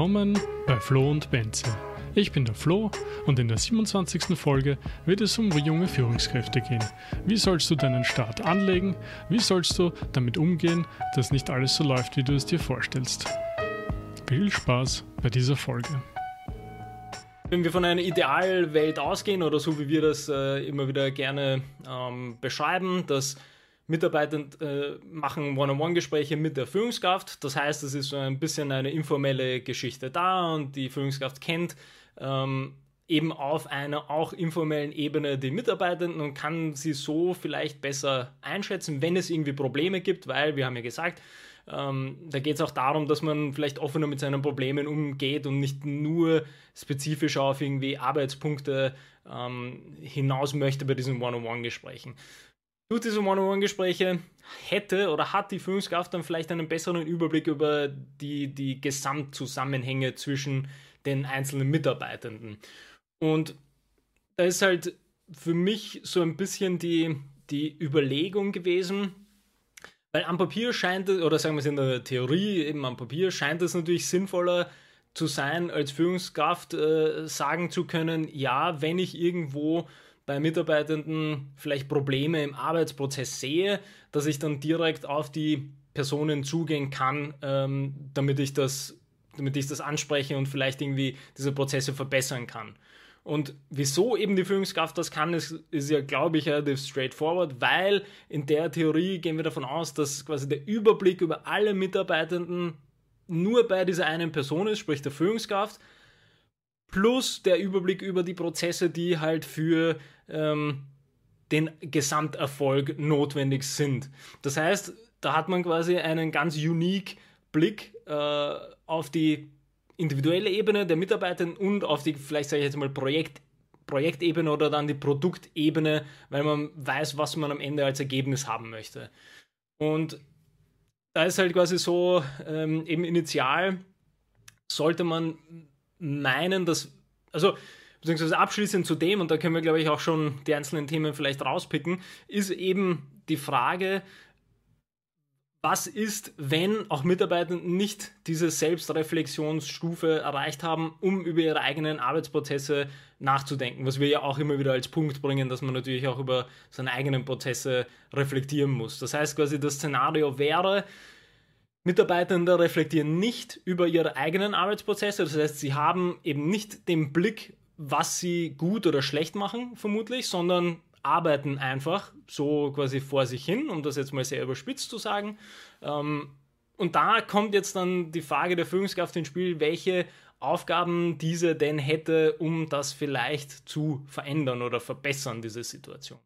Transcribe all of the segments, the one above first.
Willkommen bei Flo und Benze. Ich bin der Flo und in der 27. Folge wird es um junge Führungskräfte gehen. Wie sollst du deinen Start anlegen? Wie sollst du damit umgehen, dass nicht alles so läuft, wie du es dir vorstellst? Viel Spaß bei dieser Folge. Wenn wir von einer Idealwelt ausgehen oder so wie wir das äh, immer wieder gerne ähm, beschreiben, dass Mitarbeiter äh, machen One-on-One-Gespräche mit der Führungskraft. Das heißt, es ist so ein bisschen eine informelle Geschichte da und die Führungskraft kennt ähm, eben auf einer auch informellen Ebene die Mitarbeitenden und kann sie so vielleicht besser einschätzen, wenn es irgendwie Probleme gibt, weil wir haben ja gesagt, ähm, da geht es auch darum, dass man vielleicht offener mit seinen Problemen umgeht und nicht nur spezifisch auf irgendwie Arbeitspunkte ähm, hinaus möchte bei diesen One-on-One-Gesprächen. Durch diese One-on-One-Gespräche hätte oder hat die Führungskraft dann vielleicht einen besseren Überblick über die, die Gesamtzusammenhänge zwischen den einzelnen Mitarbeitenden. Und da ist halt für mich so ein bisschen die, die Überlegung gewesen, weil am Papier scheint es, oder sagen wir es in der Theorie, eben am Papier scheint es natürlich sinnvoller zu sein, als Führungskraft äh, sagen zu können, ja, wenn ich irgendwo bei Mitarbeitenden vielleicht Probleme im Arbeitsprozess sehe, dass ich dann direkt auf die Personen zugehen kann, ähm, damit ich das damit ich das anspreche und vielleicht irgendwie diese Prozesse verbessern kann. Und wieso eben die Führungskraft das kann, ist, ist ja, glaube ich, relativ straightforward, weil in der Theorie gehen wir davon aus, dass quasi der Überblick über alle Mitarbeitenden nur bei dieser einen Person ist, sprich der Führungskraft, plus der Überblick über die Prozesse, die halt für ähm, den Gesamterfolg notwendig sind. Das heißt, da hat man quasi einen ganz unique Blick äh, auf die individuelle Ebene der Mitarbeiter und auf die, vielleicht sage ich jetzt mal, Projekt, Projektebene oder dann die Produktebene, weil man weiß, was man am Ende als Ergebnis haben möchte. Und da ist halt quasi so, ähm, eben initial sollte man meinen, dass, also beziehungsweise abschließend zu dem, und da können wir, glaube ich, auch schon die einzelnen Themen vielleicht rauspicken, ist eben die Frage, was ist, wenn auch Mitarbeiter nicht diese Selbstreflexionsstufe erreicht haben, um über ihre eigenen Arbeitsprozesse nachzudenken, was wir ja auch immer wieder als Punkt bringen, dass man natürlich auch über seine eigenen Prozesse reflektieren muss. Das heißt quasi, das Szenario wäre, Mitarbeitende reflektieren nicht über ihre eigenen Arbeitsprozesse, das heißt, sie haben eben nicht den Blick was sie gut oder schlecht machen, vermutlich, sondern arbeiten einfach so quasi vor sich hin, um das jetzt mal sehr überspitzt zu sagen. Ähm, und da kommt jetzt dann die Frage der Führungskraft ins Spiel, welche Aufgaben diese denn hätte, um das vielleicht zu verändern oder verbessern, diese Situation.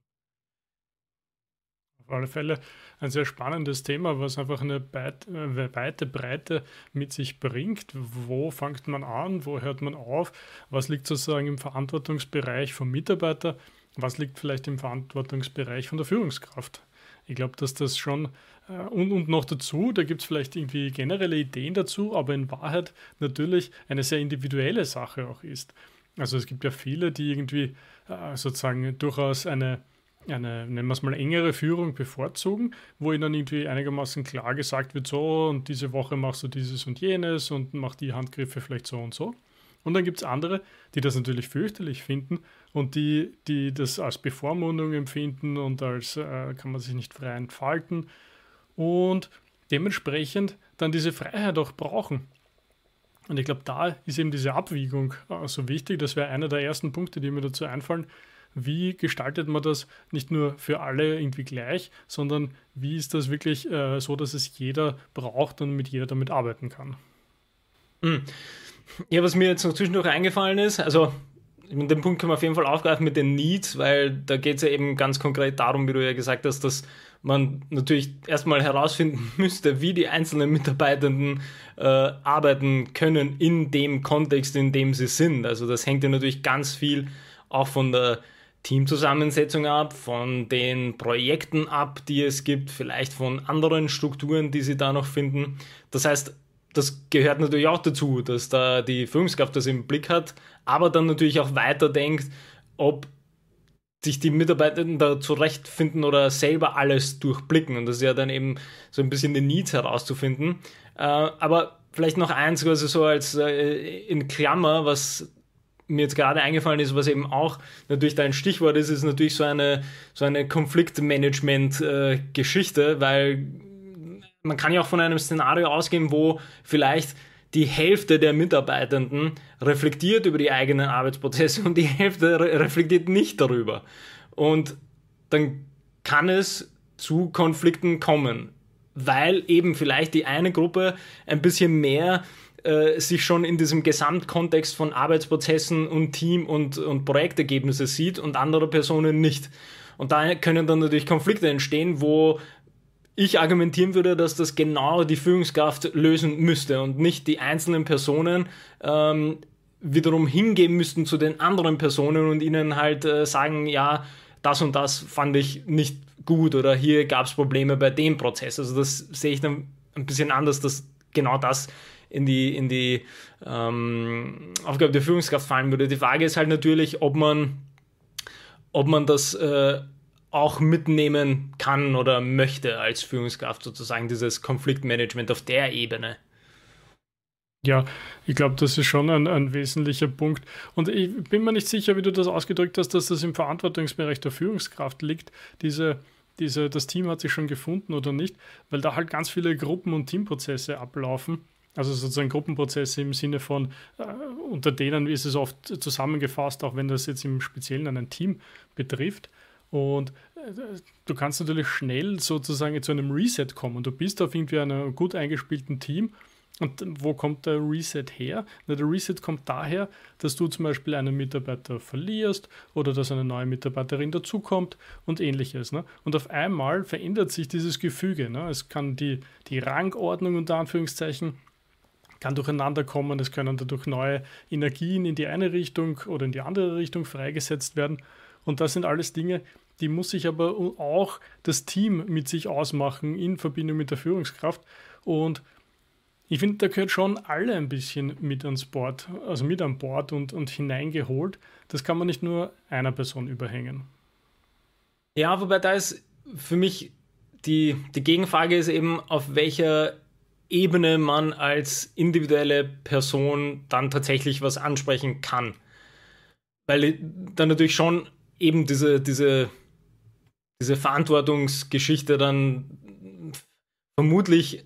Auf alle Fälle ein sehr spannendes Thema, was einfach eine äh, weite Breite mit sich bringt. Wo fängt man an? Wo hört man auf? Was liegt sozusagen im Verantwortungsbereich vom Mitarbeiter? Was liegt vielleicht im Verantwortungsbereich von der Führungskraft? Ich glaube, dass das schon äh, und, und noch dazu, da gibt es vielleicht irgendwie generelle Ideen dazu, aber in Wahrheit natürlich eine sehr individuelle Sache auch ist. Also es gibt ja viele, die irgendwie äh, sozusagen durchaus eine eine, nennen wir es mal, engere Führung bevorzugen, wo ihnen irgendwie einigermaßen klar gesagt wird, so und diese Woche machst du dieses und jenes und mach die Handgriffe vielleicht so und so. Und dann gibt es andere, die das natürlich fürchterlich finden und die, die das als Bevormundung empfinden und als äh, kann man sich nicht frei entfalten und dementsprechend dann diese Freiheit auch brauchen. Und ich glaube, da ist eben diese Abwägung äh, so wichtig. Das wäre einer der ersten Punkte, die mir dazu einfallen wie gestaltet man das nicht nur für alle irgendwie gleich, sondern wie ist das wirklich äh, so, dass es jeder braucht und mit jeder damit arbeiten kann. Hm. Ja, was mir jetzt noch zwischendurch eingefallen ist, also den Punkt können wir auf jeden Fall aufgreifen mit den Needs, weil da geht es ja eben ganz konkret darum, wie du ja gesagt hast, dass man natürlich erstmal herausfinden müsste, wie die einzelnen Mitarbeitenden äh, arbeiten können in dem Kontext, in dem sie sind. Also das hängt ja natürlich ganz viel auch von der Teamzusammensetzung ab, von den Projekten ab, die es gibt, vielleicht von anderen Strukturen, die sie da noch finden. Das heißt, das gehört natürlich auch dazu, dass da die Führungskraft das im Blick hat, aber dann natürlich auch weiterdenkt, ob sich die Mitarbeitenden da zurechtfinden oder selber alles durchblicken. Und das ist ja dann eben so ein bisschen die Needs herauszufinden. Äh, aber vielleicht noch eins, also so als äh, in Klammer, was mir jetzt gerade eingefallen ist, was eben auch natürlich dein Stichwort ist, ist natürlich so eine, so eine Konfliktmanagement-Geschichte, äh, weil man kann ja auch von einem Szenario ausgehen, wo vielleicht die Hälfte der Mitarbeitenden reflektiert über die eigenen Arbeitsprozesse und die Hälfte re reflektiert nicht darüber. Und dann kann es zu Konflikten kommen, weil eben vielleicht die eine Gruppe ein bisschen mehr äh, sich schon in diesem Gesamtkontext von Arbeitsprozessen und Team und, und Projektergebnisse sieht und andere Personen nicht. Und da können dann natürlich Konflikte entstehen, wo ich argumentieren würde, dass das genau die Führungskraft lösen müsste und nicht die einzelnen Personen ähm, wiederum hingehen müssten zu den anderen Personen und ihnen halt äh, sagen, ja, das und das fand ich nicht gut oder hier gab es Probleme bei dem Prozess. Also das sehe ich dann ein bisschen anders, dass genau das in die, in die ähm, Aufgabe der Führungskraft fallen würde. Die Frage ist halt natürlich, ob man, ob man das äh, auch mitnehmen kann oder möchte als Führungskraft sozusagen, dieses Konfliktmanagement auf der Ebene. Ja, ich glaube, das ist schon ein, ein, wesentlicher Punkt. Und ich bin mir nicht sicher, wie du das ausgedrückt hast, dass das im Verantwortungsbereich der Führungskraft liegt. Diese, diese, das Team hat sich schon gefunden oder nicht, weil da halt ganz viele Gruppen- und Teamprozesse ablaufen. Also sozusagen Gruppenprozesse im Sinne von, äh, unter denen ist es oft zusammengefasst, auch wenn das jetzt im Speziellen ein Team betrifft. Und äh, du kannst natürlich schnell sozusagen zu einem Reset kommen. Und du bist auf irgendwie einem gut eingespielten Team. Und wo kommt der Reset her? Na, der Reset kommt daher, dass du zum Beispiel einen Mitarbeiter verlierst oder dass eine neue Mitarbeiterin dazukommt und ähnliches. Ne? Und auf einmal verändert sich dieses Gefüge. Ne? Es kann die, die Rangordnung unter Anführungszeichen kann durcheinander kommen, es können dadurch neue Energien in die eine Richtung oder in die andere Richtung freigesetzt werden. Und das sind alles Dinge, die muss sich aber auch das Team mit sich ausmachen in Verbindung mit der Führungskraft. Und ich finde, da gehört schon alle ein bisschen mit ans Bord, also mit an Bord und, und hineingeholt. Das kann man nicht nur einer Person überhängen. Ja, wobei da ist für mich die, die Gegenfrage ist eben, auf welcher Ebene man als individuelle Person dann tatsächlich was ansprechen kann. Weil dann natürlich schon eben diese, diese, diese Verantwortungsgeschichte dann vermutlich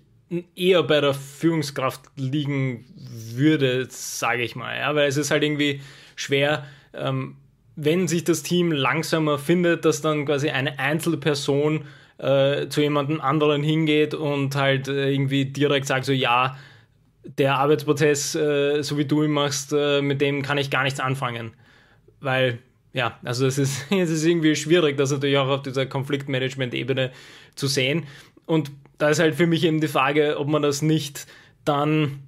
eher bei der Führungskraft liegen würde, sage ich mal. Ja? Weil es ist halt irgendwie schwer, ähm, wenn sich das Team langsamer findet, dass dann quasi eine Einzelperson äh, zu jemandem anderen hingeht und halt äh, irgendwie direkt sagt so, ja, der Arbeitsprozess, äh, so wie du ihn machst, äh, mit dem kann ich gar nichts anfangen. Weil, ja, also es ist, es ist irgendwie schwierig, das natürlich auch auf dieser Konfliktmanagement-Ebene zu sehen. Und da ist halt für mich eben die Frage, ob man das nicht dann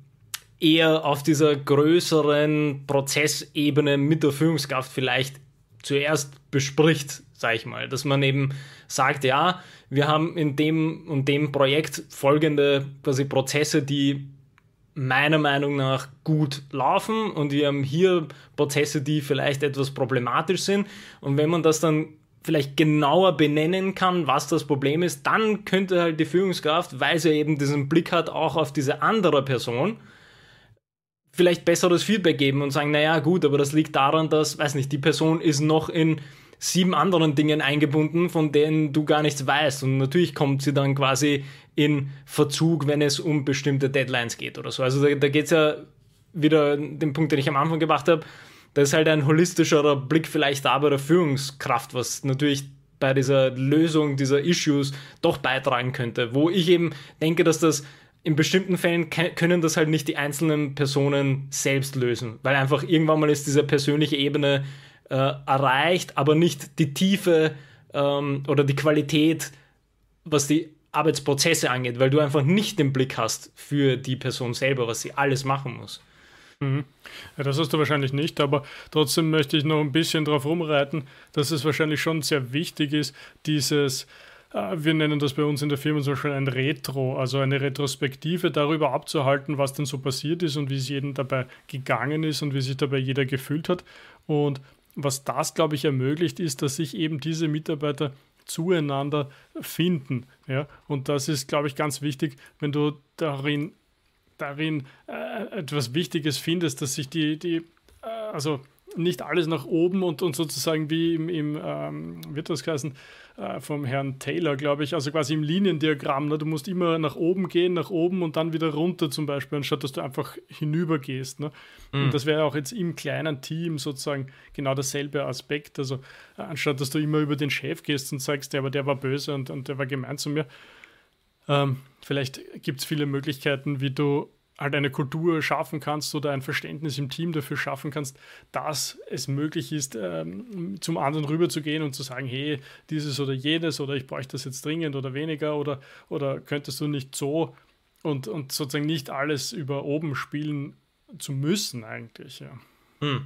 eher auf dieser größeren Prozessebene mit der Führungskraft vielleicht zuerst bespricht, sage ich mal, dass man eben sagt, ja, wir haben in dem und dem Projekt folgende quasi Prozesse, die meiner Meinung nach gut laufen und wir haben hier Prozesse, die vielleicht etwas problematisch sind. Und wenn man das dann vielleicht genauer benennen kann, was das Problem ist, dann könnte halt die Führungskraft, weil sie eben diesen Blick hat, auch auf diese andere Person, vielleicht besseres Feedback geben und sagen, naja, gut, aber das liegt daran, dass, weiß nicht, die Person ist noch in sieben anderen Dingen eingebunden, von denen du gar nichts weißt. Und natürlich kommt sie dann quasi in Verzug, wenn es um bestimmte Deadlines geht oder so. Also da, da geht es ja wieder den Punkt, den ich am Anfang gemacht habe. Da ist halt ein holistischerer Blick vielleicht da bei der Führungskraft, was natürlich bei dieser Lösung dieser Issues doch beitragen könnte. Wo ich eben denke, dass das in bestimmten Fällen können das halt nicht die einzelnen Personen selbst lösen, weil einfach irgendwann mal ist diese persönliche Ebene äh, erreicht, aber nicht die Tiefe ähm, oder die Qualität, was die Arbeitsprozesse angeht, weil du einfach nicht den Blick hast für die Person selber, was sie alles machen muss. Mhm. Ja, das hast du wahrscheinlich nicht, aber trotzdem möchte ich noch ein bisschen darauf rumreiten, dass es wahrscheinlich schon sehr wichtig ist, dieses, äh, wir nennen das bei uns in der Firma zum Beispiel ein Retro, also eine Retrospektive darüber abzuhalten, was denn so passiert ist und wie es jedem dabei gegangen ist und wie sich dabei jeder gefühlt hat. Und was das, glaube ich, ermöglicht, ist, dass sich eben diese Mitarbeiter zueinander finden. Ja? Und das ist, glaube ich, ganz wichtig, wenn du darin darin äh, etwas Wichtiges findest, dass sich die, die äh, also nicht alles nach oben und, und sozusagen wie im, im ähm, wird das heißen, äh, vom Herrn Taylor, glaube ich, also quasi im Liniendiagramm. Ne? Du musst immer nach oben gehen, nach oben und dann wieder runter zum Beispiel, anstatt dass du einfach hinüber gehst. Ne? Mhm. Und das wäre auch jetzt im kleinen Team sozusagen genau dasselbe Aspekt. Also äh, anstatt dass du immer über den Chef gehst und sagst, ja, aber der war böse und, und der war gemein zu mir. Ähm, vielleicht gibt es viele Möglichkeiten, wie du halt eine Kultur schaffen kannst oder ein Verständnis im Team dafür schaffen kannst, dass es möglich ist, ähm, zum anderen rüberzugehen und zu sagen, hey, dieses oder jenes oder ich bräuchte das jetzt dringend oder weniger oder, oder könntest du nicht so und, und sozusagen nicht alles über oben spielen zu müssen eigentlich, ja. Hm.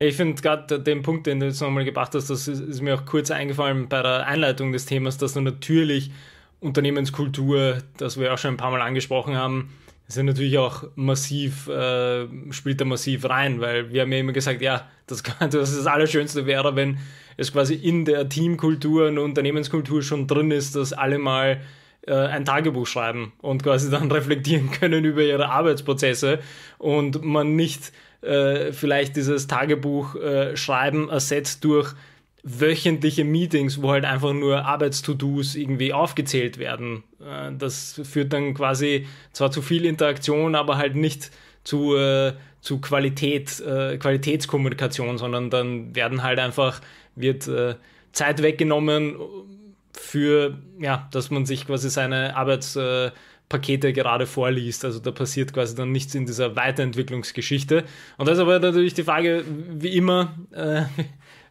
Ich finde gerade den Punkt, den du jetzt nochmal gebracht hast, das ist, ist, mir auch kurz eingefallen bei der Einleitung des Themas, dass du natürlich Unternehmenskultur, das wir auch schon ein paar Mal angesprochen haben, ja natürlich auch massiv, äh, spielt da massiv rein, weil wir haben ja immer gesagt, ja, das, das, das Allerschönste wäre, wenn es quasi in der Teamkultur und Unternehmenskultur schon drin ist, dass alle mal äh, ein Tagebuch schreiben und quasi dann reflektieren können über ihre Arbeitsprozesse und man nicht äh, vielleicht dieses Tagebuch äh, schreiben ersetzt durch wöchentliche Meetings, wo halt einfach nur Arbeits-To-Dos irgendwie aufgezählt werden. Äh, das führt dann quasi zwar zu viel Interaktion, aber halt nicht zu, äh, zu Qualität, äh, Qualitätskommunikation, sondern dann werden halt einfach, wird äh, Zeit weggenommen für, ja, dass man sich quasi seine Arbeitspakete gerade vorliest. Also da passiert quasi dann nichts in dieser Weiterentwicklungsgeschichte. Und da ist aber natürlich die Frage, wie immer, äh,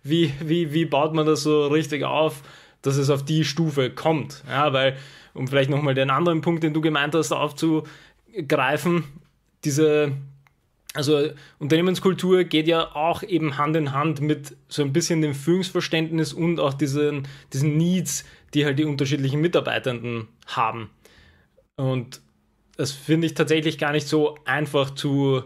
wie, wie, wie baut man das so richtig auf, dass es auf die Stufe kommt. Ja, weil, um vielleicht nochmal den anderen Punkt, den du gemeint hast, aufzugreifen, diese, also Unternehmenskultur geht ja auch eben Hand in Hand mit so ein bisschen dem Führungsverständnis und auch diesen, diesen Needs, die halt die unterschiedlichen Mitarbeitenden haben. Und das finde ich tatsächlich gar nicht so einfach zu,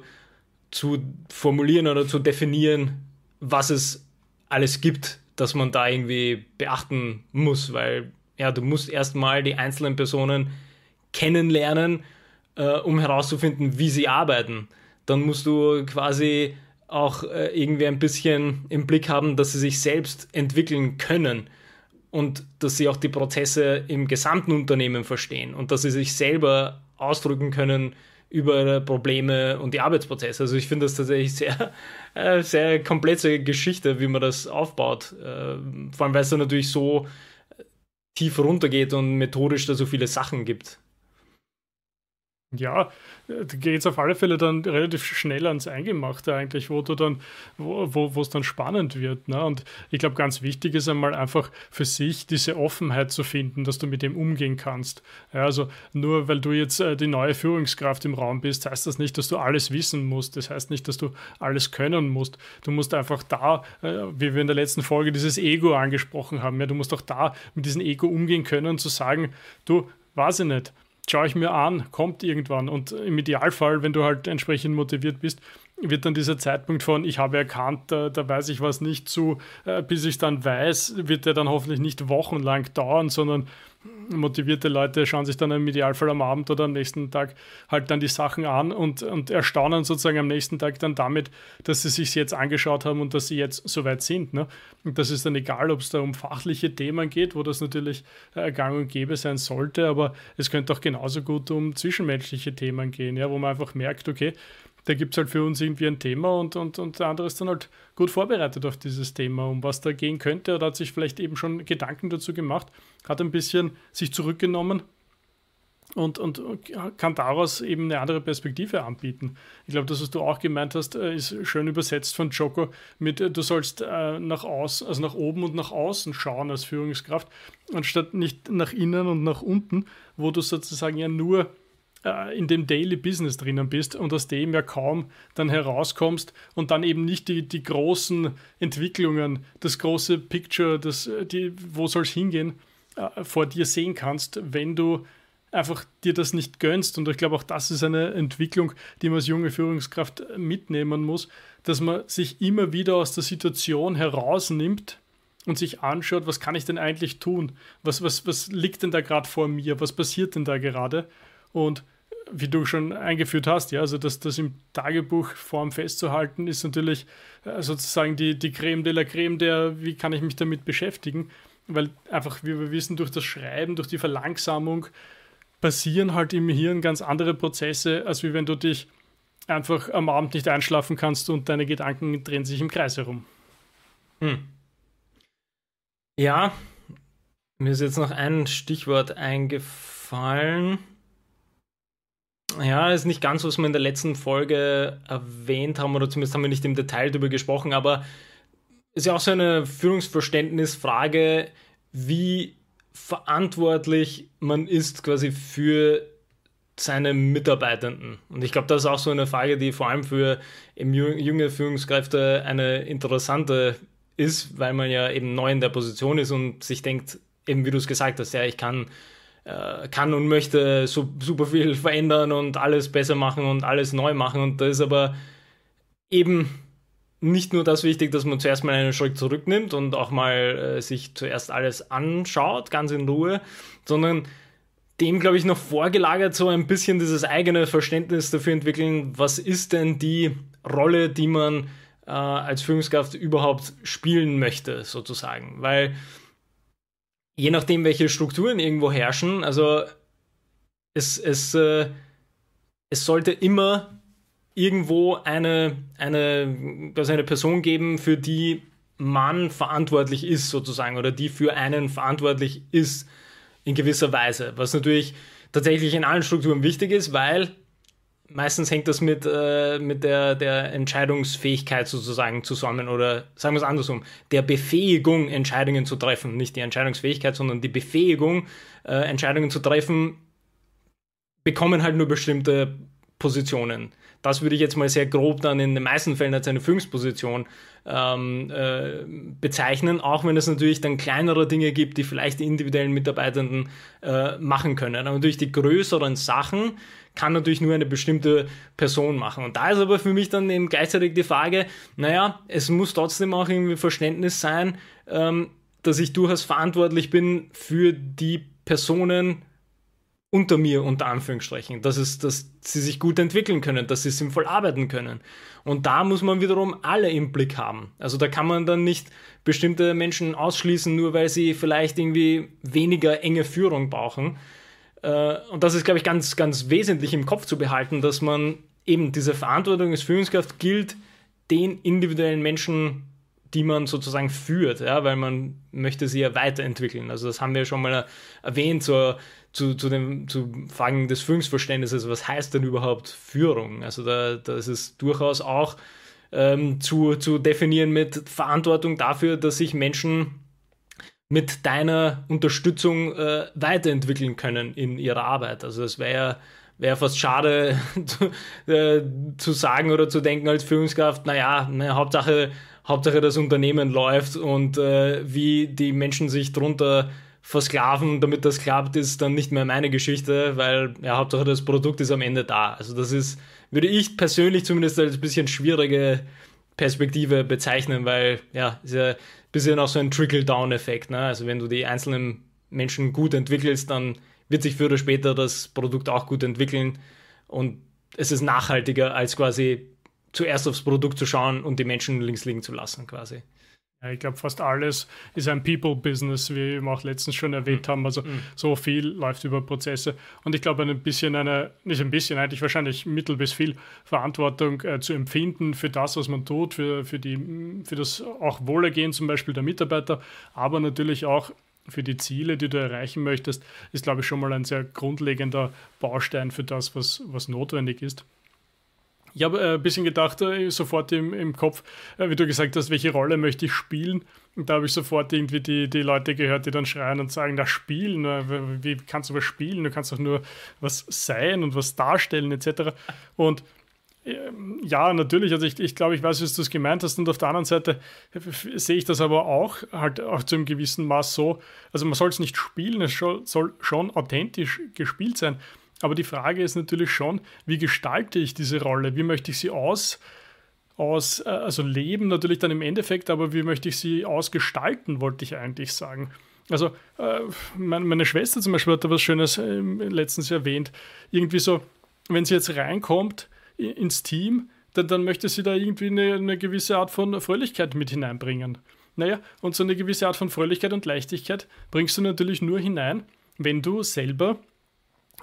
zu formulieren oder zu definieren, was es alles gibt, dass man da irgendwie beachten muss, weil ja, du musst erstmal die einzelnen Personen kennenlernen, äh, um herauszufinden, wie sie arbeiten. Dann musst du quasi auch äh, irgendwie ein bisschen im Blick haben, dass sie sich selbst entwickeln können und dass sie auch die Prozesse im gesamten Unternehmen verstehen und dass sie sich selber ausdrücken können, über Probleme und die Arbeitsprozesse. Also ich finde das tatsächlich sehr, äh, sehr komplexe Geschichte, wie man das aufbaut. Äh, vor allem, weil es da natürlich so tief runtergeht und methodisch da so viele Sachen gibt. Ja, da geht es auf alle Fälle dann relativ schnell ans Eingemachte eigentlich, wo du dann, wo es dann spannend wird. Ne? Und ich glaube, ganz wichtig ist einmal einfach für sich diese Offenheit zu finden, dass du mit dem umgehen kannst. Ja, also nur weil du jetzt äh, die neue Führungskraft im Raum bist, heißt das nicht, dass du alles wissen musst. Das heißt nicht, dass du alles können musst. Du musst einfach da, äh, wie wir in der letzten Folge dieses Ego angesprochen haben, ja, du musst auch da mit diesem Ego umgehen können und zu sagen, du, weiß ich nicht schaue ich mir an, kommt irgendwann. Und im Idealfall, wenn du halt entsprechend motiviert bist, wird dann dieser Zeitpunkt von, ich habe erkannt, da, da weiß ich was nicht zu, äh, bis ich dann weiß, wird der dann hoffentlich nicht wochenlang dauern, sondern motivierte Leute schauen sich dann im Idealfall am Abend oder am nächsten Tag halt dann die Sachen an und, und erstaunen sozusagen am nächsten Tag dann damit, dass sie sich jetzt angeschaut haben und dass sie jetzt soweit sind. Ne? Und das ist dann egal, ob es da um fachliche Themen geht, wo das natürlich äh, gang und gäbe sein sollte, aber es könnte auch genauso gut um zwischenmenschliche Themen gehen, ja, wo man einfach merkt, okay, da gibt es halt für uns irgendwie ein Thema und, und, und der andere ist dann halt gut vorbereitet auf dieses Thema, um was da gehen könnte oder hat sich vielleicht eben schon Gedanken dazu gemacht, hat ein bisschen sich zurückgenommen und, und kann daraus eben eine andere Perspektive anbieten. Ich glaube, das, was du auch gemeint hast, äh, ist schön übersetzt von Joko mit, äh, du sollst äh, nach außen, also nach oben und nach außen schauen als Führungskraft, anstatt nicht nach innen und nach unten, wo du sozusagen ja nur in dem Daily Business drinnen bist und aus dem ja kaum dann herauskommst und dann eben nicht die, die großen Entwicklungen, das große Picture, das, die, wo soll es hingehen, äh, vor dir sehen kannst, wenn du einfach dir das nicht gönnst. Und ich glaube, auch das ist eine Entwicklung, die man als junge Führungskraft mitnehmen muss, dass man sich immer wieder aus der Situation herausnimmt und sich anschaut, was kann ich denn eigentlich tun? Was, was, was liegt denn da gerade vor mir? Was passiert denn da gerade? Und wie du schon eingeführt hast, ja, also das, das im Tagebuchform festzuhalten, ist natürlich äh, sozusagen die, die Creme de la Creme der, wie kann ich mich damit beschäftigen, weil einfach, wie wir wissen, durch das Schreiben, durch die Verlangsamung passieren halt im Hirn ganz andere Prozesse, als wie wenn du dich einfach am Abend nicht einschlafen kannst und deine Gedanken drehen sich im Kreis herum. Hm. Ja, mir ist jetzt noch ein Stichwort eingefallen. Ja, ist nicht ganz, was wir in der letzten Folge erwähnt haben, oder zumindest haben wir nicht im Detail darüber gesprochen, aber ist ja auch so eine Führungsverständnisfrage, wie verantwortlich man ist quasi für seine Mitarbeitenden. Und ich glaube, das ist auch so eine Frage, die vor allem für junge Führungskräfte eine interessante ist, weil man ja eben neu in der Position ist und sich denkt, eben wie du es gesagt hast, ja, ich kann, kann und möchte so, super viel verändern und alles besser machen und alles neu machen. Und da ist aber eben nicht nur das wichtig, dass man zuerst mal einen Schritt zurücknimmt und auch mal äh, sich zuerst alles anschaut, ganz in Ruhe, sondern dem, glaube ich, noch vorgelagert so ein bisschen dieses eigene Verständnis dafür entwickeln, was ist denn die Rolle, die man äh, als Führungskraft überhaupt spielen möchte, sozusagen. Weil je nachdem, welche Strukturen irgendwo herrschen, also es, es, äh, es sollte immer irgendwo eine, eine, also eine Person geben, für die man verantwortlich ist, sozusagen, oder die für einen verantwortlich ist in gewisser Weise. Was natürlich tatsächlich in allen Strukturen wichtig ist, weil meistens hängt das mit, äh, mit der, der Entscheidungsfähigkeit sozusagen zusammen oder sagen wir es andersrum, der Befähigung, Entscheidungen zu treffen. Nicht die Entscheidungsfähigkeit, sondern die Befähigung, äh, Entscheidungen zu treffen, bekommen halt nur bestimmte Positionen. Das würde ich jetzt mal sehr grob dann in den meisten Fällen als eine Führungsposition ähm, äh, bezeichnen, auch wenn es natürlich dann kleinere Dinge gibt, die vielleicht die individuellen Mitarbeitenden äh, machen können. Aber natürlich die größeren Sachen kann natürlich nur eine bestimmte Person machen. Und da ist aber für mich dann eben gleichzeitig die Frage, naja, es muss trotzdem auch irgendwie Verständnis sein, ähm, dass ich durchaus verantwortlich bin für die Personen, unter mir, unter Anführungsstrichen, dass, es, dass sie sich gut entwickeln können, dass sie sinnvoll arbeiten können. Und da muss man wiederum alle im Blick haben. Also da kann man dann nicht bestimmte Menschen ausschließen, nur weil sie vielleicht irgendwie weniger enge Führung brauchen. Äh, und das ist, glaube ich, ganz, ganz wesentlich im Kopf zu behalten, dass man eben diese Verantwortung als Führungskraft gilt, den individuellen Menschen die man sozusagen führt, ja, weil man möchte sie ja weiterentwickeln. Also das haben wir schon mal erwähnt, so zu, zu, dem, zu Fragen des Führungsverständnisses, was heißt denn überhaupt Führung? Also da, da ist es durchaus auch ähm, zu, zu definieren mit Verantwortung dafür, dass sich Menschen mit deiner Unterstützung äh, weiterentwickeln können in ihrer Arbeit. Also es wäre wäre fast schade zu, äh, zu, sagen oder zu denken als Führungskraft, naja, na, Hauptsache, Hauptsache das Unternehmen läuft und äh, wie die Menschen sich drunter versklaven, damit das klappt, ist dann nicht mehr meine Geschichte, weil ja, Hauptsache das Produkt ist am Ende da. Also das ist, würde ich persönlich zumindest als ein bisschen schwierige Perspektive bezeichnen, weil ja, ist ja bisschen auch so ein Trickle-Down-Effekt. Ne? Also wenn du die einzelnen Menschen gut entwickelst, dann wird sich früher oder später das Produkt auch gut entwickeln und es ist nachhaltiger, als quasi zuerst aufs Produkt zu schauen und die Menschen links liegen zu lassen, quasi. Ja, ich glaube, fast alles ist ein People-Business, wie wir auch letztens schon erwähnt mhm. haben. Also mhm. so viel läuft über Prozesse. Und ich glaube, ein bisschen eine, nicht ein bisschen, eigentlich wahrscheinlich mittel bis viel Verantwortung äh, zu empfinden für das, was man tut, für, für, die, für das auch Wohlergehen zum Beispiel der Mitarbeiter, aber natürlich auch für die Ziele, die du erreichen möchtest, ist, glaube ich, schon mal ein sehr grundlegender Baustein für das, was, was notwendig ist. Ich habe äh, ein bisschen gedacht, äh, sofort im, im Kopf, äh, wie du gesagt hast, welche Rolle möchte ich spielen? Und da habe ich sofort irgendwie die, die Leute gehört, die dann schreien und sagen, das Spielen, wie kannst du was spielen? Du kannst doch nur was sein und was darstellen etc. Und ähm, ja, natürlich, also ich, ich glaube, ich weiß, was du es gemeint hast und auf der anderen Seite sehe ich das aber auch halt auch zu einem gewissen Maß so, also man soll es nicht spielen, es soll schon authentisch gespielt sein, aber die Frage ist natürlich schon, wie gestalte ich diese Rolle? Wie möchte ich sie aus, aus äh, also leben natürlich dann im Endeffekt, aber wie möchte ich sie ausgestalten, wollte ich eigentlich sagen. Also äh, meine, Schwester zum Beispiel hat da was Schönes äh, letztens erwähnt. Irgendwie so, wenn sie jetzt reinkommt ins Team, dann, dann möchte sie da irgendwie eine, eine gewisse Art von Fröhlichkeit mit hineinbringen. Naja, und so eine gewisse Art von Fröhlichkeit und Leichtigkeit bringst du natürlich nur hinein, wenn du selber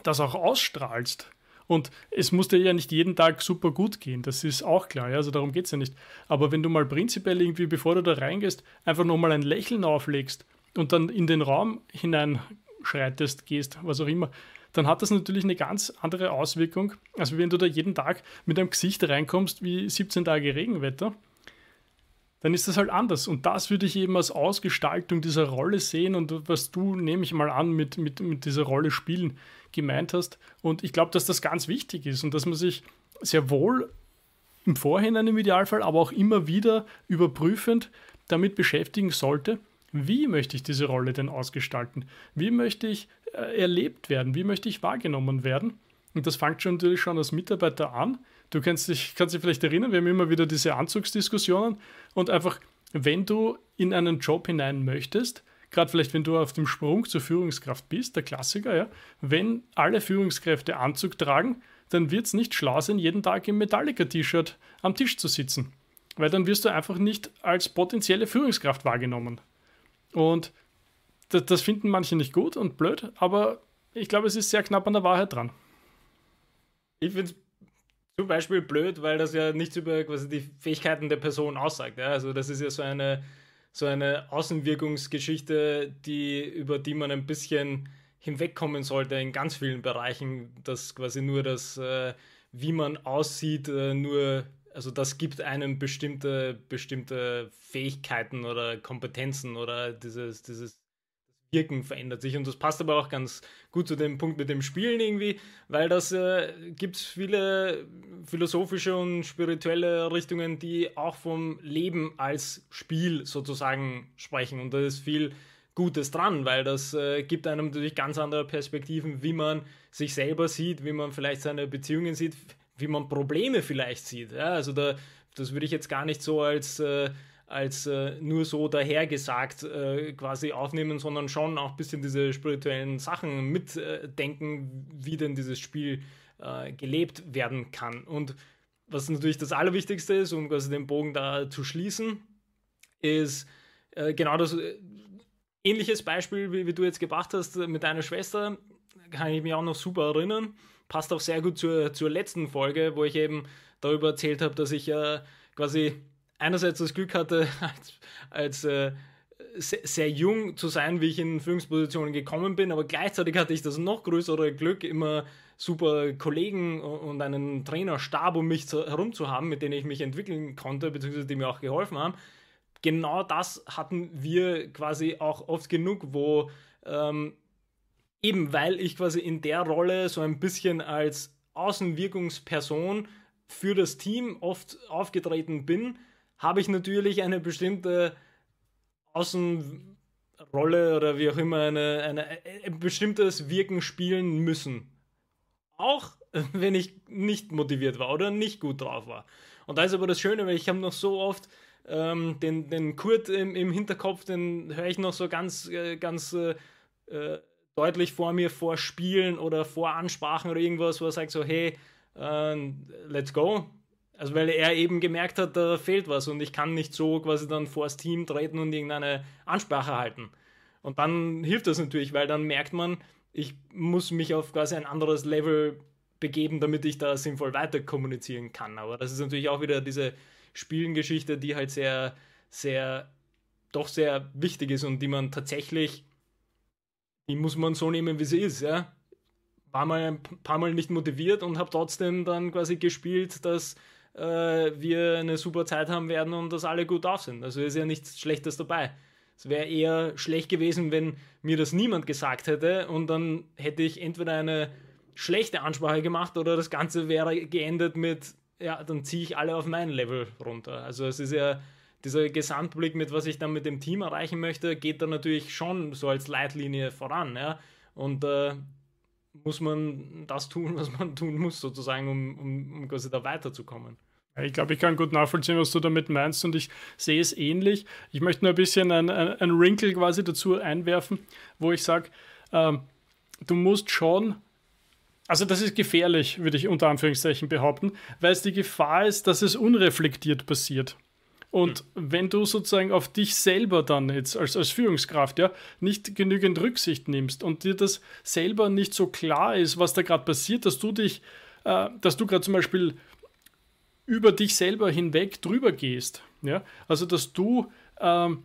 das auch ausstrahlst. Und es muss dir ja nicht jeden Tag super gut gehen, das ist auch klar, also darum geht es ja nicht. Aber wenn du mal prinzipiell irgendwie, bevor du da reingehst, einfach nochmal ein Lächeln auflegst und dann in den Raum hineinschreitest, gehst, was auch immer, dann hat das natürlich eine ganz andere Auswirkung, als wenn du da jeden Tag mit einem Gesicht reinkommst wie 17 Tage Regenwetter. Dann ist das halt anders. Und das würde ich eben als Ausgestaltung dieser Rolle sehen und was du, nehme ich mal an, mit, mit, mit dieser Rolle spielen gemeint hast. Und ich glaube, dass das ganz wichtig ist und dass man sich sehr wohl im Vorhinein im Idealfall, aber auch immer wieder überprüfend damit beschäftigen sollte, wie möchte ich diese Rolle denn ausgestalten? Wie möchte ich äh, erlebt werden? Wie möchte ich wahrgenommen werden? Und das fängt schon natürlich schon als Mitarbeiter an. Du kannst dich, kannst dich vielleicht erinnern, wir haben immer wieder diese Anzugsdiskussionen und einfach, wenn du in einen Job hinein möchtest, gerade vielleicht wenn du auf dem Sprung zur Führungskraft bist, der Klassiker, ja, wenn alle Führungskräfte Anzug tragen, dann wird es nicht schlau sein, jeden Tag im Metallica-T-Shirt am Tisch zu sitzen. Weil dann wirst du einfach nicht als potenzielle Führungskraft wahrgenommen. Und das, das finden manche nicht gut und blöd, aber ich glaube, es ist sehr knapp an der Wahrheit dran. Ich finde es zum Beispiel blöd, weil das ja nichts über quasi die Fähigkeiten der Person aussagt. Ja? Also das ist ja so eine, so eine Außenwirkungsgeschichte, die, über die man ein bisschen hinwegkommen sollte in ganz vielen Bereichen, dass quasi nur das, äh, wie man aussieht, äh, nur also das gibt einem bestimmte, bestimmte Fähigkeiten oder Kompetenzen oder dieses, dieses Wirken verändert sich. Und das passt aber auch ganz gut zu dem Punkt mit dem Spielen irgendwie, weil das äh, gibt viele philosophische und spirituelle Richtungen, die auch vom Leben als Spiel sozusagen sprechen. Und da ist viel Gutes dran, weil das äh, gibt einem natürlich ganz andere Perspektiven, wie man sich selber sieht, wie man vielleicht seine Beziehungen sieht, wie man Probleme vielleicht sieht. Ja, also da, das würde ich jetzt gar nicht so als, äh, als äh, nur so dahergesagt äh, quasi aufnehmen, sondern schon auch ein bisschen diese spirituellen Sachen mitdenken, wie denn dieses Spiel äh, gelebt werden kann. Und was natürlich das Allerwichtigste ist, um quasi den Bogen da zu schließen, ist äh, genau das äh, ähnliches Beispiel, wie, wie du jetzt gebracht hast mit deiner Schwester, kann ich mich auch noch super erinnern passt auch sehr gut zur, zur letzten Folge, wo ich eben darüber erzählt habe, dass ich äh, quasi einerseits das Glück hatte, als, als äh, sehr, sehr, jung zu sein, wie ich in Führungspositionen gekommen bin, aber gleichzeitig hatte ich das noch größere Glück, immer super Kollegen und einen Trainerstab um mich zu, herum zu haben, mit denen ich mich entwickeln konnte, beziehungsweise die mir auch geholfen haben. Genau das hatten wir quasi auch oft genug, wo ähm, eben weil ich quasi in der Rolle so ein bisschen als Außenwirkungsperson für das Team oft aufgetreten bin, habe ich natürlich eine bestimmte Außenrolle oder wie auch immer eine, eine, ein bestimmtes Wirken spielen müssen. Auch wenn ich nicht motiviert war oder nicht gut drauf war. Und da ist aber das Schöne, weil ich habe noch so oft ähm, den, den Kurt im, im Hinterkopf, den höre ich noch so ganz, äh, ganz äh, äh deutlich vor mir vorspielen oder vor Ansprachen oder irgendwas, wo er sagt so, hey, uh, let's go. Also weil er eben gemerkt hat, da fehlt was und ich kann nicht so quasi dann vors Team treten und irgendeine Ansprache halten. Und dann hilft das natürlich, weil dann merkt man, ich muss mich auf quasi ein anderes Level begeben, damit ich da sinnvoll weiter kommunizieren kann. Aber das ist natürlich auch wieder diese Spielengeschichte, die halt sehr, sehr, doch sehr wichtig ist und die man tatsächlich die muss man so nehmen, wie sie ist, ja. War mal ein paar Mal nicht motiviert und habe trotzdem dann quasi gespielt, dass wir eine super Zeit haben werden und dass alle gut drauf sind. Also ist ja nichts Schlechtes dabei. Es wäre eher schlecht gewesen, wenn mir das niemand gesagt hätte und dann hätte ich entweder eine schlechte Ansprache gemacht oder das Ganze wäre geendet mit, ja, dann ziehe ich alle auf mein Level runter. Also es ist ja dieser Gesamtblick mit, was ich dann mit dem Team erreichen möchte, geht dann natürlich schon so als Leitlinie voran. Ja? Und äh, muss man das tun, was man tun muss, sozusagen, um, um, um quasi da weiterzukommen. Ich glaube, ich kann gut nachvollziehen, was du damit meinst und ich sehe es ähnlich. Ich möchte nur ein bisschen ein, ein, ein Wrinkle quasi dazu einwerfen, wo ich sage, ähm, du musst schon also das ist gefährlich, würde ich unter Anführungszeichen behaupten, weil es die Gefahr ist, dass es unreflektiert passiert. Und mhm. wenn du sozusagen auf dich selber dann jetzt als, als Führungskraft ja nicht genügend Rücksicht nimmst und dir das selber nicht so klar ist, was da gerade passiert, dass du dich, äh, dass du gerade zum Beispiel über dich selber hinweg drüber gehst, ja, also dass du ähm,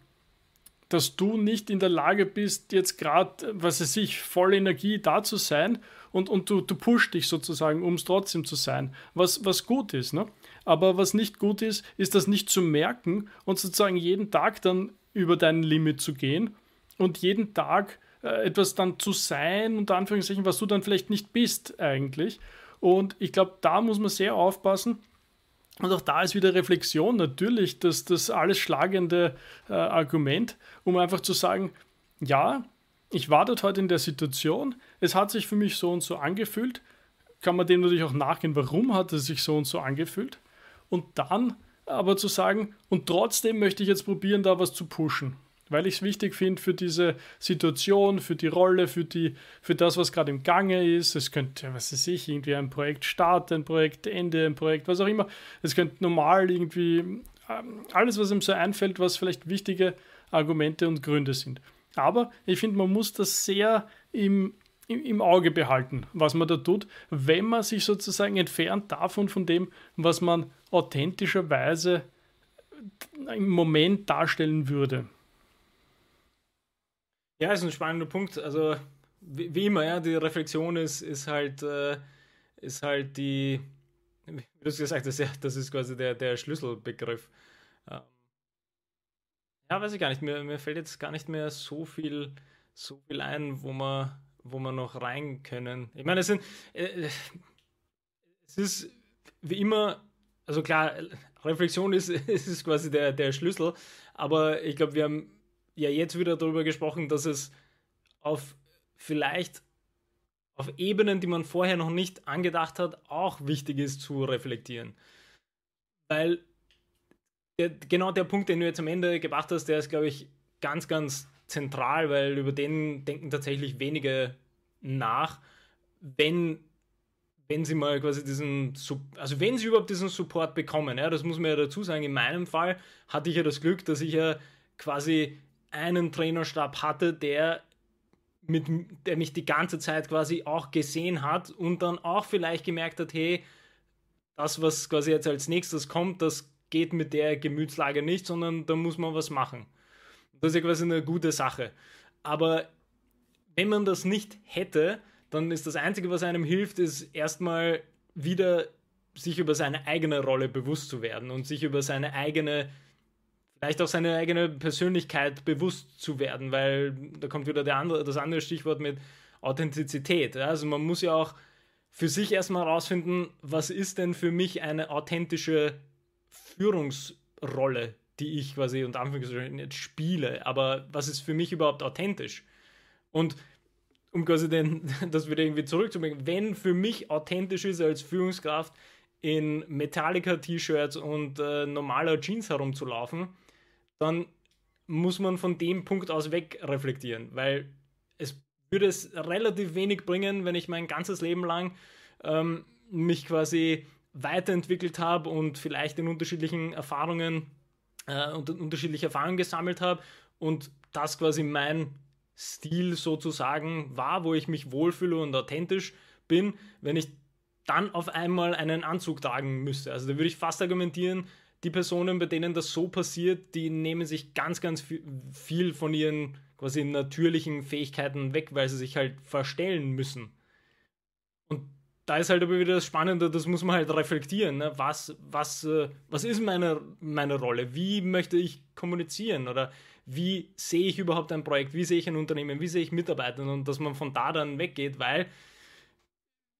dass du nicht in der Lage bist, jetzt gerade, was weiß ich, voll Energie da zu sein und, und du, du pushst dich sozusagen, um es trotzdem zu sein, was, was gut ist. Ne? Aber was nicht gut ist, ist das nicht zu merken und sozusagen jeden Tag dann über dein Limit zu gehen und jeden Tag äh, etwas dann zu sein, unter Anführungszeichen, was du dann vielleicht nicht bist eigentlich. Und ich glaube, da muss man sehr aufpassen. Und auch da ist wieder Reflexion natürlich das, das alles schlagende äh, Argument, um einfach zu sagen, ja, ich war dort heute in der Situation, es hat sich für mich so und so angefühlt, kann man dem natürlich auch nachgehen, warum hat es sich so und so angefühlt? Und dann aber zu sagen, und trotzdem möchte ich jetzt probieren, da was zu pushen, weil ich es wichtig finde für diese Situation, für die Rolle, für, die, für das, was gerade im Gange ist. Es könnte, was weiß ich, irgendwie ein Projekt starten, ein Projekt Ende, ein Projekt, was auch immer. Es könnte normal irgendwie ähm, alles, was ihm so einfällt, was vielleicht wichtige Argumente und Gründe sind. Aber ich finde, man muss das sehr im, im, im, Auge behalten, was man da tut, wenn man sich sozusagen entfernt davon, von dem, was man authentischerweise im Moment darstellen würde. Ja, ist ein spannender Punkt. Also wie, wie immer, ja, die Reflexion ist, ist halt äh, ist halt die, wie du es gesagt hast, ja, das ist quasi der, der Schlüsselbegriff. Ähm, ja, weiß ich gar nicht. Mir, mir fällt jetzt gar nicht mehr so viel, so viel ein, wo man, wo man noch rein können. Ich meine, es sind, äh, es ist wie immer, also klar, Reflexion ist, ist quasi der, der Schlüssel, aber ich glaube, wir haben ja jetzt wieder darüber gesprochen, dass es auf vielleicht auf Ebenen, die man vorher noch nicht angedacht hat, auch wichtig ist zu reflektieren. Weil der, genau der Punkt, den du jetzt am Ende gebracht hast, der ist, glaube ich, ganz, ganz zentral, weil über den denken tatsächlich wenige nach, wenn, wenn sie mal quasi diesen, also wenn sie überhaupt diesen Support bekommen. Ja, das muss man ja dazu sagen. In meinem Fall hatte ich ja das Glück, dass ich ja quasi einen Trainerstab hatte, der mit, der mich die ganze Zeit quasi auch gesehen hat und dann auch vielleicht gemerkt hat, hey, das, was quasi jetzt als nächstes kommt, das geht mit der Gemütslage nicht, sondern da muss man was machen. Das ist ja quasi eine gute Sache. Aber wenn man das nicht hätte, dann ist das Einzige, was einem hilft, ist erstmal wieder sich über seine eigene Rolle bewusst zu werden und sich über seine eigene, vielleicht auch seine eigene Persönlichkeit bewusst zu werden, weil da kommt wieder der andere, das andere Stichwort mit Authentizität. Also man muss ja auch für sich erstmal herausfinden, was ist denn für mich eine authentische Führungsrolle, die ich quasi unter Anführungszeichen jetzt spiele, aber was ist für mich überhaupt authentisch? Und um quasi den, das wieder irgendwie zurückzubringen, wenn für mich authentisch ist als Führungskraft in Metallica-T-Shirts und äh, normaler Jeans herumzulaufen, dann muss man von dem Punkt aus weg reflektieren, weil es würde es relativ wenig bringen, wenn ich mein ganzes Leben lang ähm, mich quasi weiterentwickelt habe und vielleicht in unterschiedlichen Erfahrungen äh, und unterschiedliche Erfahrungen gesammelt habe und das quasi mein Stil sozusagen war, wo ich mich wohlfühle und authentisch bin, wenn ich dann auf einmal einen Anzug tragen müsste. Also da würde ich fast argumentieren, die Personen, bei denen das so passiert, die nehmen sich ganz, ganz viel von ihren quasi natürlichen Fähigkeiten weg, weil sie sich halt verstellen müssen. Und da ist halt aber wieder das Spannende, das muss man halt reflektieren. Ne? Was, was, äh, was ist meine, meine Rolle? Wie möchte ich kommunizieren? Oder wie sehe ich überhaupt ein Projekt? Wie sehe ich ein Unternehmen? Wie sehe ich Mitarbeiter? Und dass man von da dann weggeht, weil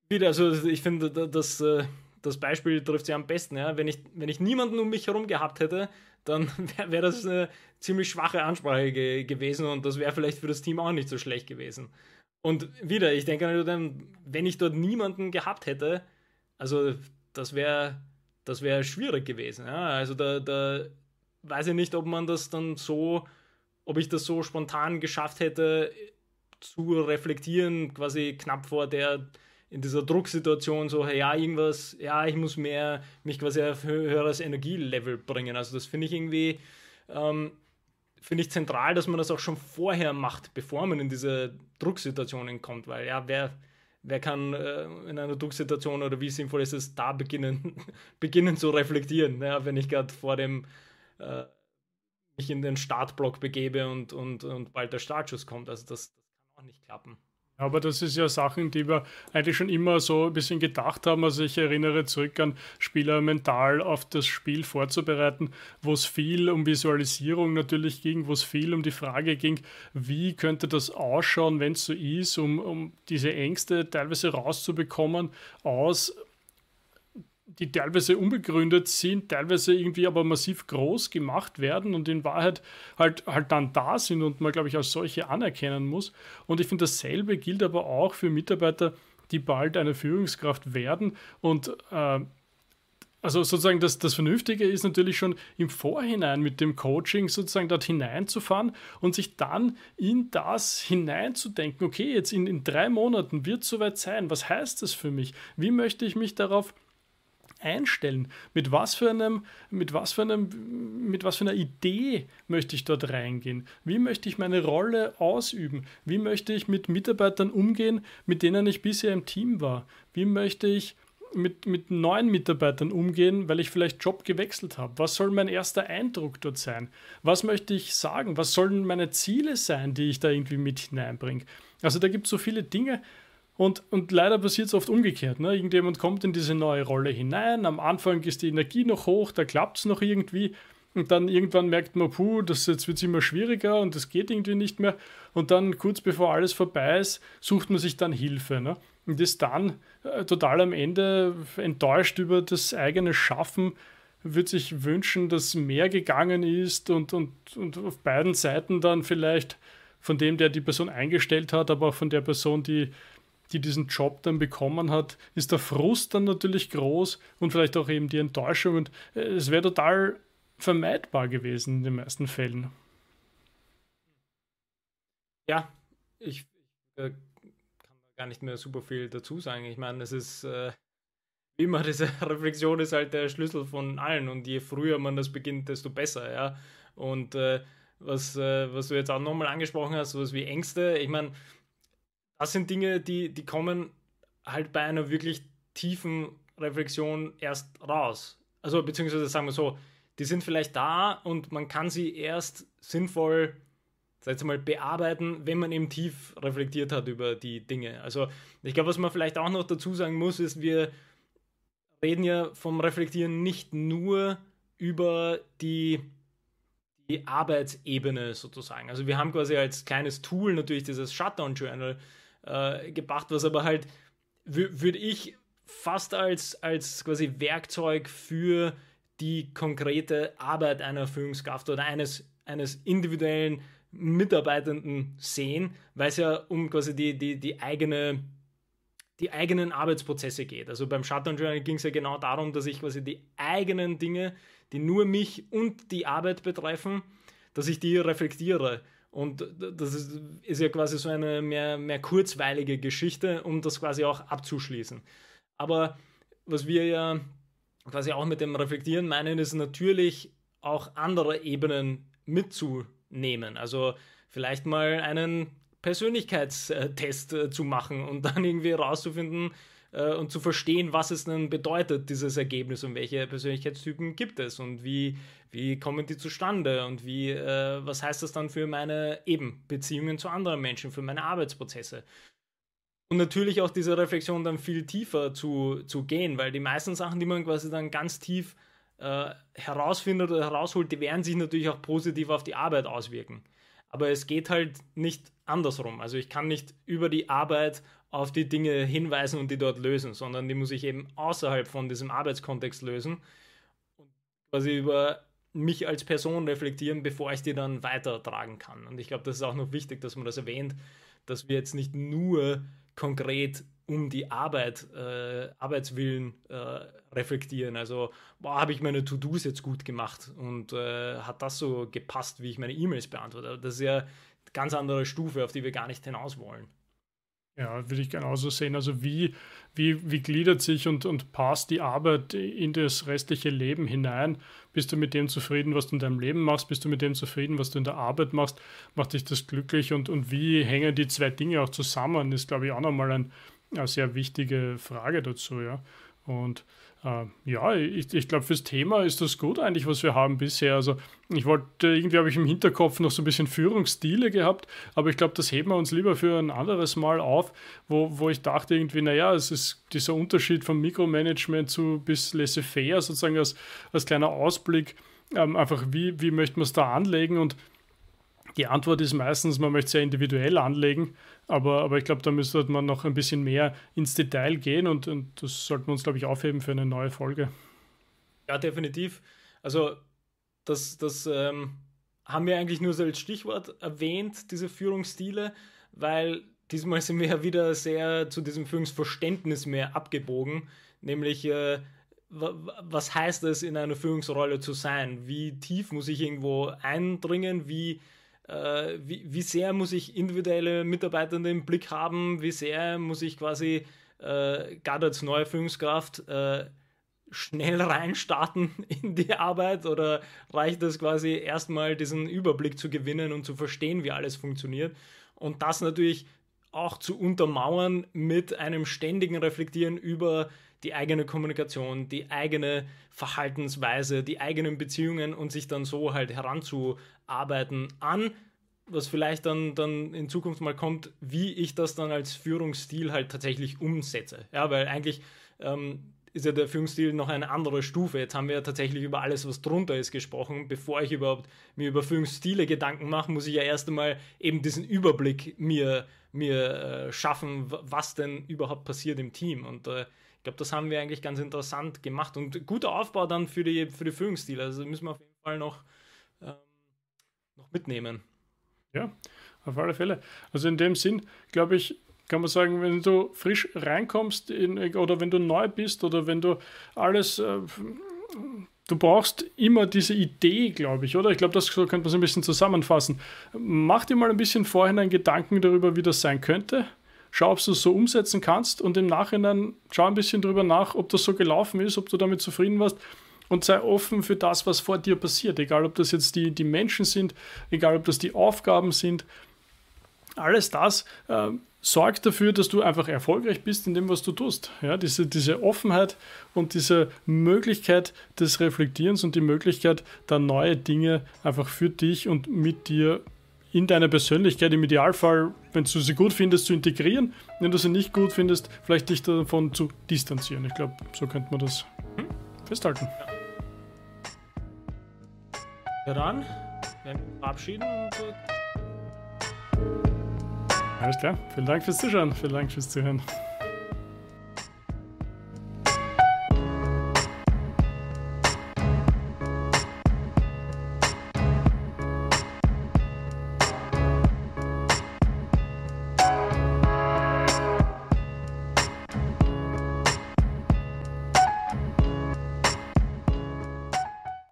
wieder, also ich finde, das, äh, das Beispiel trifft sich am besten. Ja? Wenn, ich, wenn ich niemanden um mich herum gehabt hätte, dann wäre wär das eine ziemlich schwache Ansprache ge gewesen und das wäre vielleicht für das Team auch nicht so schlecht gewesen. Und wieder, ich denke, wenn ich dort niemanden gehabt hätte, also das wäre das wär schwierig gewesen. Ja? Also da, da weiß ich nicht, ob man das dann so, ob ich das so spontan geschafft hätte zu reflektieren, quasi knapp vor der in dieser Drucksituation so, hey, ja, irgendwas, ja, ich muss mehr, mich quasi auf höheres Energielevel bringen. Also das finde ich irgendwie, ähm, finde ich zentral, dass man das auch schon vorher macht, bevor man in diese Drucksituationen kommt, weil ja, wer, wer kann äh, in einer Drucksituation oder wie sinnvoll ist es, da beginnen, beginnen zu reflektieren, ja, wenn ich gerade vor dem äh, mich in den Startblock begebe und, und, und bald der Startschuss kommt. Also das, das kann auch nicht klappen. Aber das ist ja Sachen, die wir eigentlich schon immer so ein bisschen gedacht haben. Also ich erinnere zurück an Spieler mental auf das Spiel vorzubereiten, wo es viel um Visualisierung natürlich ging, wo es viel um die Frage ging, wie könnte das ausschauen, wenn es so ist, um, um diese Ängste teilweise rauszubekommen aus die teilweise unbegründet sind, teilweise irgendwie aber massiv groß gemacht werden und in Wahrheit halt, halt dann da sind und man, glaube ich, als solche anerkennen muss. Und ich finde, dasselbe gilt aber auch für Mitarbeiter, die bald eine Führungskraft werden und äh, also sozusagen das, das Vernünftige ist natürlich schon im Vorhinein mit dem Coaching sozusagen dort hineinzufahren und sich dann in das hineinzudenken, okay, jetzt in, in drei Monaten wird es soweit sein, was heißt das für mich? Wie möchte ich mich darauf einstellen? Mit was für einem, mit was für einem, mit was für einer Idee möchte ich dort reingehen? Wie möchte ich meine Rolle ausüben? Wie möchte ich mit Mitarbeitern umgehen, mit denen ich bisher im Team war? Wie möchte ich mit, mit neuen Mitarbeitern umgehen, weil ich vielleicht Job gewechselt habe? Was soll mein erster Eindruck dort sein? Was möchte ich sagen? Was sollen meine Ziele sein, die ich da irgendwie mit hineinbringe? Also da gibt es so viele Dinge, und, und leider passiert es oft umgekehrt. Ne? Irgendjemand kommt in diese neue Rolle hinein, am Anfang ist die Energie noch hoch, da klappt es noch irgendwie. Und dann irgendwann merkt man, puh, das jetzt wird immer schwieriger und das geht irgendwie nicht mehr. Und dann kurz bevor alles vorbei ist, sucht man sich dann Hilfe. Ne? Und ist dann äh, total am Ende enttäuscht über das eigene Schaffen, wird sich wünschen, dass mehr gegangen ist und, und, und auf beiden Seiten dann vielleicht von dem, der die Person eingestellt hat, aber auch von der Person, die die diesen Job dann bekommen hat, ist der Frust dann natürlich groß und vielleicht auch eben die Enttäuschung. Und äh, es wäre total vermeidbar gewesen in den meisten Fällen. Ja, ich äh, kann gar nicht mehr super viel dazu sagen. Ich meine, es ist äh, wie immer, diese Reflexion ist halt der Schlüssel von allen und je früher man das beginnt, desto besser, ja. Und äh, was, äh, was du jetzt auch nochmal angesprochen hast, sowas wie Ängste, ich meine, das sind Dinge, die, die kommen halt bei einer wirklich tiefen Reflexion erst raus. Also beziehungsweise sagen wir so, die sind vielleicht da und man kann sie erst sinnvoll, sag ich mal, bearbeiten, wenn man eben tief reflektiert hat über die Dinge. Also ich glaube, was man vielleicht auch noch dazu sagen muss, ist, wir reden ja vom Reflektieren nicht nur über die, die Arbeitsebene sozusagen. Also wir haben quasi als kleines Tool natürlich dieses Shutdown-Journal, äh, gebracht, was aber halt, würde ich fast als, als quasi Werkzeug für die konkrete Arbeit einer Führungskraft oder eines, eines individuellen Mitarbeitenden sehen, weil es ja um quasi die, die, die eigene die eigenen Arbeitsprozesse geht. Also beim Shutdown Journal ging es ja genau darum, dass ich quasi die eigenen Dinge, die nur mich und die Arbeit betreffen, dass ich die reflektiere und das ist, ist, ja quasi so eine mehr, mehr kurzweilige Geschichte, um das quasi auch abzuschließen. Aber was wir ja quasi auch mit dem Reflektieren meinen, ist natürlich auch andere Ebenen mitzunehmen. Also vielleicht mal einen Persönlichkeitstest äh, zu machen und dann irgendwie herauszufinden, äh, und zu verstehen, was es denn bedeutet, dieses Ergebnis und welche Persönlichkeitstypen gibt es und wie, wie kommen die zustande und wie, äh, was heißt das dann für meine eben Beziehungen zu anderen Menschen, für meine Arbeitsprozesse. Und natürlich auch diese Reflexion dann viel tiefer zu, zu gehen, weil die meisten Sachen, die man quasi dann ganz tief äh, herausfindet oder herausholt, die werden sich natürlich auch positiv auf die Arbeit auswirken. Aber es geht halt nicht andersrum. Also ich kann nicht über die Arbeit auf die Dinge hinweisen und die dort lösen, sondern die muss ich eben außerhalb von diesem Arbeitskontext lösen und quasi über mich als Person reflektieren, bevor ich die dann weitertragen kann. Und ich glaube, das ist auch noch wichtig, dass man das erwähnt, dass wir jetzt nicht nur konkret um die Arbeit, äh, Arbeitswillen äh, reflektieren. Also, habe ich meine To-Dos jetzt gut gemacht und äh, hat das so gepasst, wie ich meine E-Mails beantworte? Das ist ja eine ganz andere Stufe, auf die wir gar nicht hinaus wollen. Ja, würde ich genauso sehen. Also wie, wie, wie gliedert sich und, und passt die Arbeit in das restliche Leben hinein? Bist du mit dem zufrieden, was du in deinem Leben machst? Bist du mit dem zufrieden, was du in der Arbeit machst? Macht dich das glücklich? Und, und wie hängen die zwei Dinge auch zusammen? Ist, glaube ich, auch nochmal ein, eine sehr wichtige Frage dazu, ja. Und äh, ja, ich, ich glaube, fürs Thema ist das gut eigentlich, was wir haben bisher. Also ich wollte, irgendwie habe ich im Hinterkopf noch so ein bisschen Führungsstile gehabt, aber ich glaube, das heben wir uns lieber für ein anderes Mal auf, wo, wo ich dachte irgendwie, naja, es ist dieser Unterschied vom Mikromanagement zu bis laissez-faire sozusagen als, als kleiner Ausblick, ähm, einfach wie, wie möchte man es da anlegen und die Antwort ist meistens, man möchte es sehr individuell anlegen, aber, aber ich glaube, da müsste man noch ein bisschen mehr ins Detail gehen und, und das sollten wir uns, glaube ich, aufheben für eine neue Folge. Ja, definitiv. Also, das, das ähm, haben wir eigentlich nur so als Stichwort erwähnt, diese Führungsstile, weil diesmal sind wir ja wieder sehr zu diesem Führungsverständnis mehr abgebogen, nämlich äh, was heißt es, in einer Führungsrolle zu sein? Wie tief muss ich irgendwo eindringen? Wie äh, wie, wie sehr muss ich individuelle Mitarbeiter im Blick haben, wie sehr muss ich quasi äh, gerade als neue Führungskraft äh, schnell reinstarten in die Arbeit? Oder reicht es quasi erstmal diesen Überblick zu gewinnen und zu verstehen, wie alles funktioniert? Und das natürlich auch zu untermauern mit einem ständigen Reflektieren über die eigene Kommunikation, die eigene Verhaltensweise, die eigenen Beziehungen und sich dann so halt heranzuarbeiten an, was vielleicht dann, dann in Zukunft mal kommt, wie ich das dann als Führungsstil halt tatsächlich umsetze. Ja, weil eigentlich ähm, ist ja der Führungsstil noch eine andere Stufe. Jetzt haben wir ja tatsächlich über alles, was drunter ist, gesprochen. Bevor ich überhaupt mir über Führungsstile Gedanken mache, muss ich ja erst einmal eben diesen Überblick mir, mir äh, schaffen, was denn überhaupt passiert im Team. Und äh, ich glaube, das haben wir eigentlich ganz interessant gemacht und guter Aufbau dann für die, für die Führungsstile. Also müssen wir auf jeden Fall noch, ähm, noch mitnehmen. Ja, auf alle Fälle. Also in dem Sinn, glaube ich, kann man sagen, wenn du frisch reinkommst in, oder wenn du neu bist oder wenn du alles, äh, du brauchst immer diese Idee, glaube ich, oder? Ich glaube, das so könnte man so ein bisschen zusammenfassen. Mach dir mal ein bisschen vorhin einen Gedanken darüber, wie das sein könnte schau, ob du es so umsetzen kannst und im Nachhinein schau ein bisschen drüber nach, ob das so gelaufen ist, ob du damit zufrieden warst und sei offen für das, was vor dir passiert. Egal, ob das jetzt die, die Menschen sind, egal, ob das die Aufgaben sind. Alles das äh, sorgt dafür, dass du einfach erfolgreich bist in dem, was du tust. Ja, diese, diese Offenheit und diese Möglichkeit des Reflektierens und die Möglichkeit, da neue Dinge einfach für dich und mit dir in deine Persönlichkeit im Idealfall, wenn du sie gut findest, zu integrieren. Wenn du sie nicht gut findest, vielleicht dich davon zu distanzieren. Ich glaube, so könnte man das hm? festhalten. Ja, dann werden wir verabschieden und. Alles klar. Vielen Dank fürs Zuschauen. Vielen Dank fürs Zuhören.